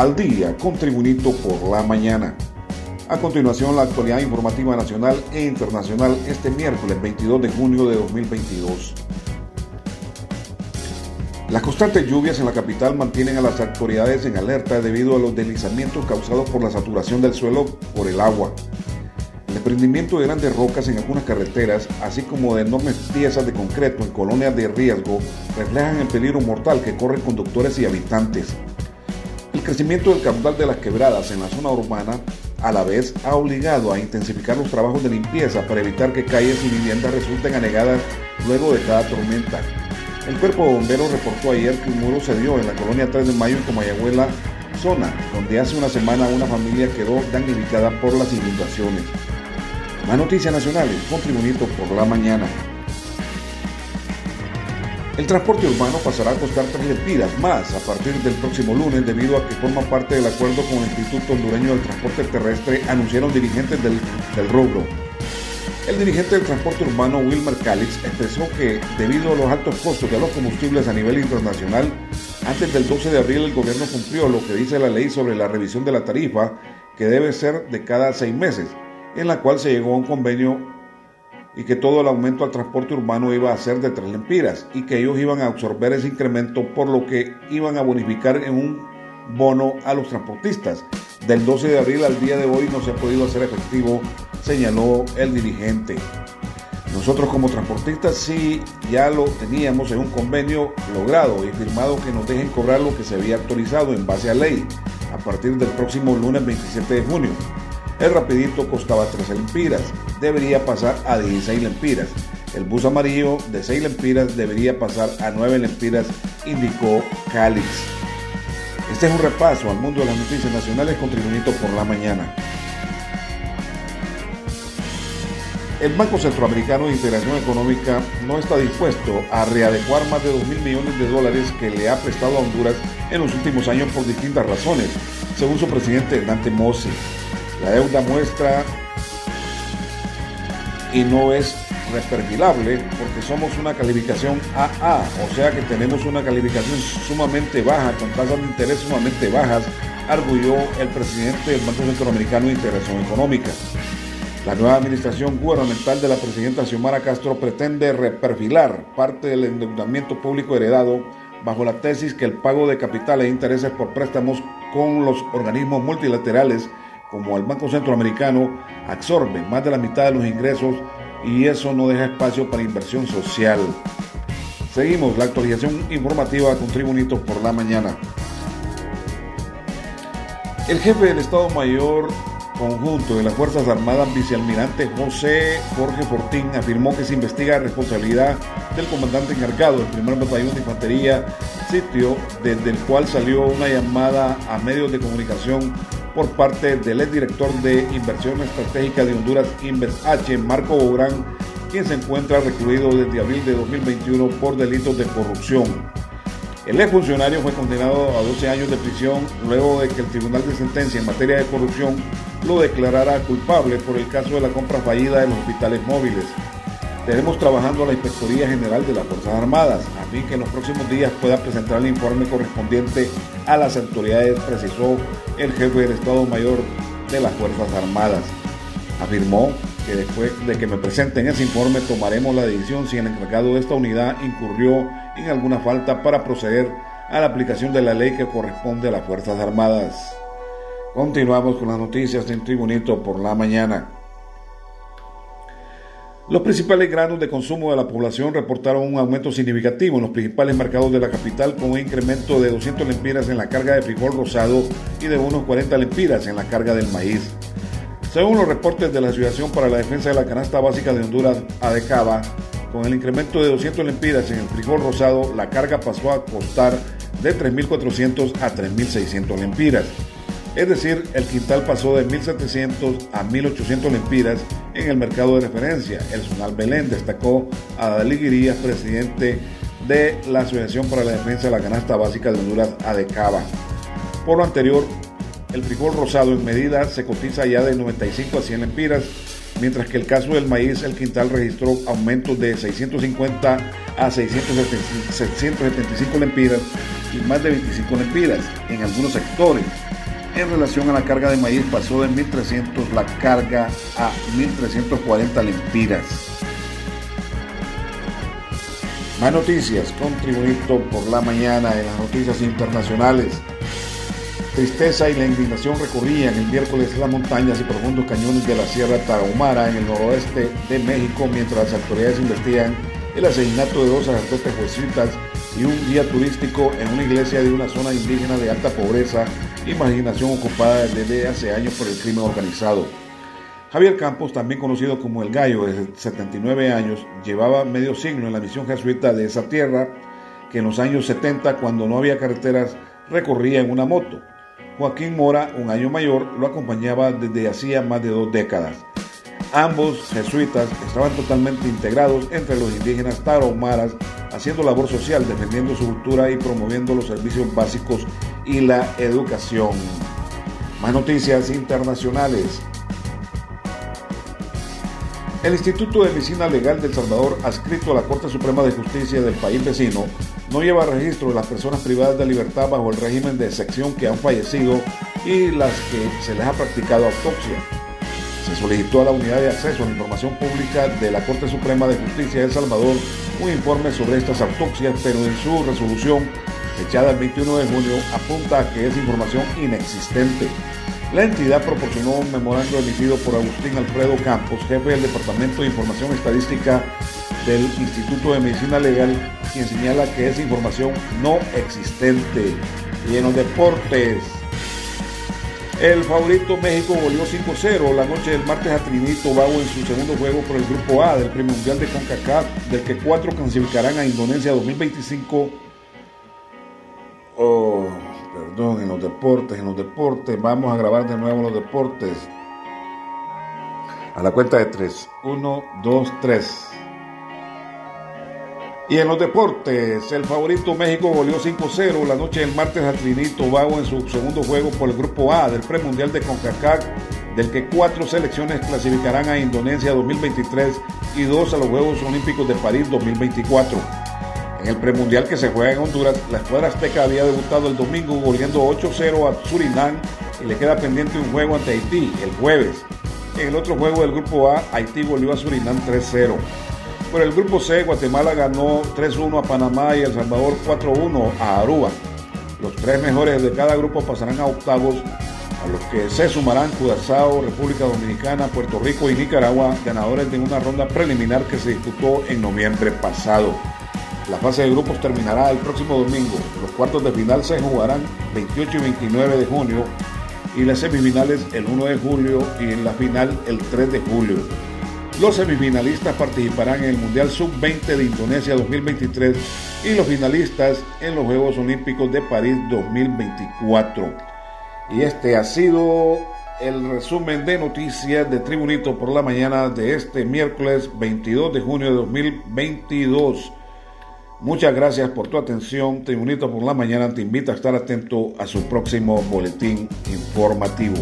al día con Tribunito por la mañana. A continuación, la actualidad informativa nacional e internacional este miércoles 22 de junio de 2022. Las constantes lluvias en la capital mantienen a las autoridades en alerta debido a los deslizamientos causados por la saturación del suelo por el agua. El desprendimiento de grandes rocas en algunas carreteras, así como de enormes piezas de concreto en colonias de riesgo, reflejan el peligro mortal que corren conductores y habitantes. El crecimiento del caudal de las quebradas en la zona urbana a la vez ha obligado a intensificar los trabajos de limpieza para evitar que calles y viviendas resulten anegadas luego de cada tormenta. El cuerpo de bomberos reportó ayer que un muro se dio en la colonia 3 de Mayo en Comayagüela, zona donde hace una semana una familia quedó damnificada por las inundaciones. Más noticias nacionales con por la mañana. El transporte urbano pasará a costar 3 lempiras más a partir del próximo lunes debido a que forma parte del acuerdo con el Instituto Hondureño del Transporte Terrestre, anunciaron dirigentes del, del rubro. El dirigente del transporte urbano Wilmer Calix expresó que debido a los altos costos de los combustibles a nivel internacional, antes del 12 de abril el gobierno cumplió lo que dice la ley sobre la revisión de la tarifa, que debe ser de cada seis meses, en la cual se llegó a un convenio y que todo el aumento al transporte urbano iba a ser de tres lempiras y que ellos iban a absorber ese incremento por lo que iban a bonificar en un bono a los transportistas. Del 12 de abril al día de hoy no se ha podido hacer efectivo, señaló el dirigente. Nosotros como transportistas sí ya lo teníamos en un convenio logrado y firmado que nos dejen cobrar lo que se había actualizado en base a ley a partir del próximo lunes 27 de junio. El rapidito costaba 13 lempiras, debería pasar a 16 lempiras. El bus amarillo de 6 lempiras debería pasar a 9 lempiras, indicó Calix. Este es un repaso al mundo de las noticias nacionales con Tribunito por la mañana. El Banco Centroamericano de Integración Económica no está dispuesto a readecuar más de 2 mil millones de dólares que le ha prestado a Honduras en los últimos años por distintas razones, según su presidente Dante Mossi. La deuda muestra y no es reperfilable porque somos una calificación AA, o sea que tenemos una calificación sumamente baja, con tasas de interés sumamente bajas, arguyó el presidente del Banco Centroamericano de Integración Económica. La nueva administración gubernamental de la presidenta Xiomara Castro pretende reperfilar parte del endeudamiento público heredado bajo la tesis que el pago de capital e intereses por préstamos con los organismos multilaterales como el Banco Centroamericano, absorbe más de la mitad de los ingresos y eso no deja espacio para inversión social. Seguimos la actualización informativa con Tribunitos por la mañana. El jefe del Estado Mayor Conjunto de las Fuerzas Armadas, vicealmirante José Jorge Fortín, afirmó que se investiga la responsabilidad del comandante encargado del primer batallón de infantería, sitio desde el cual salió una llamada a medios de comunicación por parte del exdirector de Inversión Estratégica de Honduras, Inves H, Marco Bobrán, quien se encuentra recluido desde abril de 2021 por delitos de corrupción. El exfuncionario fue condenado a 12 años de prisión luego de que el Tribunal de Sentencia en materia de corrupción lo declarara culpable por el caso de la compra fallida de los hospitales móviles. Tenemos trabajando a la Inspectoría General de las Fuerzas Armadas, a fin que en los próximos días pueda presentar el informe correspondiente a las autoridades, precisó el jefe del Estado Mayor de las Fuerzas Armadas. Afirmó que después de que me presenten ese informe tomaremos la decisión si el encargado de esta unidad incurrió en alguna falta para proceder a la aplicación de la ley que corresponde a las Fuerzas Armadas. Continuamos con las noticias en Tribunito por la mañana. Los principales granos de consumo de la población reportaron un aumento significativo en los principales mercados de la capital con un incremento de 200 lempiras en la carga de frijol rosado y de unos 40 lempiras en la carga del maíz. Según los reportes de la Asociación para la Defensa de la Canasta Básica de Honduras, ADECABA, con el incremento de 200 lempiras en el frijol rosado, la carga pasó a costar de 3.400 a 3.600 lempiras. Es decir, el quintal pasó de 1.700 a 1.800 lempiras en el mercado de referencia. El Zonal Belén destacó a Dalí Guirías, presidente de la Asociación para la Defensa de la Canasta Básica de Honduras, ADECABA. Por lo anterior, el frijol rosado en medida se cotiza ya de 95 a 100 lempiras, mientras que el caso del maíz, el quintal registró aumentos de 650 a 675 lempiras y más de 25 lempiras en algunos sectores. En relación a la carga de maíz pasó de 1.300 la carga a 1.340 lempiras. Más noticias con Tribunito por la mañana en las noticias internacionales. Tristeza y la indignación recorrían el miércoles las montañas y profundos cañones de la Sierra Tarahumara en el noroeste de México mientras las autoridades investigan el asesinato de dos sacerdotes jesuitas y un guía turístico en una iglesia de una zona indígena de alta pobreza y marginación ocupada desde hace años por el crimen organizado. Javier Campos, también conocido como El Gallo, de 79 años, llevaba medio siglo en la misión jesuita de esa tierra, que en los años 70, cuando no había carreteras, recorría en una moto. Joaquín Mora, un año mayor, lo acompañaba desde hacía más de dos décadas. Ambos jesuitas estaban totalmente integrados entre los indígenas taromaras, haciendo labor social, defendiendo su cultura y promoviendo los servicios básicos y la educación. Más noticias internacionales. El Instituto de Medicina Legal de El Salvador, adscrito a la Corte Suprema de Justicia del país vecino, no lleva registro de las personas privadas de libertad bajo el régimen de excepción que han fallecido y las que se les ha practicado autopsia. Se solicitó a la Unidad de Acceso a la Información Pública de la Corte Suprema de Justicia de El Salvador un informe sobre estas autopsias, pero en su resolución, fechada el 21 de junio, apunta a que es información inexistente. La entidad proporcionó un memorando emitido por Agustín Alfredo Campos, jefe del Departamento de Información Estadística del Instituto de Medicina Legal, quien señala que es información no existente. Y en los deportes, el favorito México volvió 5-0 la noche del martes a Trinito Tobago en su segundo juego por el Grupo A del Premio Mundial de CONCACAF, del que cuatro clasificarán a Indonesia 2025. Oh perdón, en los deportes, en los deportes, vamos a grabar de nuevo los deportes. A la cuenta de tres. Uno, dos, tres. Y en los deportes, el favorito México goleó 5-0 la noche del martes a Trinito Tobago en su segundo juego por el Grupo A del Premundial de CONCACAF, del que cuatro selecciones clasificarán a Indonesia 2023 y dos a los Juegos Olímpicos de París 2024. En el premundial que se juega en Honduras, la escuadra azteca había debutado el domingo goleando 8-0 a Surinam y le queda pendiente un juego ante Haití el jueves. En el otro juego del grupo A, Haití goleó a Surinam 3-0. Por el grupo C, Guatemala ganó 3-1 a Panamá y El Salvador 4-1 a Aruba. Los tres mejores de cada grupo pasarán a octavos, a los que se sumarán Curazao, República Dominicana, Puerto Rico y Nicaragua, ganadores de una ronda preliminar que se disputó en noviembre pasado. La fase de grupos terminará el próximo domingo. Los cuartos de final se jugarán 28 y 29 de junio y las semifinales el 1 de julio y en la final el 3 de julio. Los semifinalistas participarán en el Mundial Sub-20 de Indonesia 2023 y los finalistas en los Juegos Olímpicos de París 2024. Y este ha sido el resumen de noticias de Tribunito por la mañana de este miércoles 22 de junio de 2022. Muchas gracias por tu atención. Tribunito por la mañana te invita a estar atento a su próximo boletín informativo.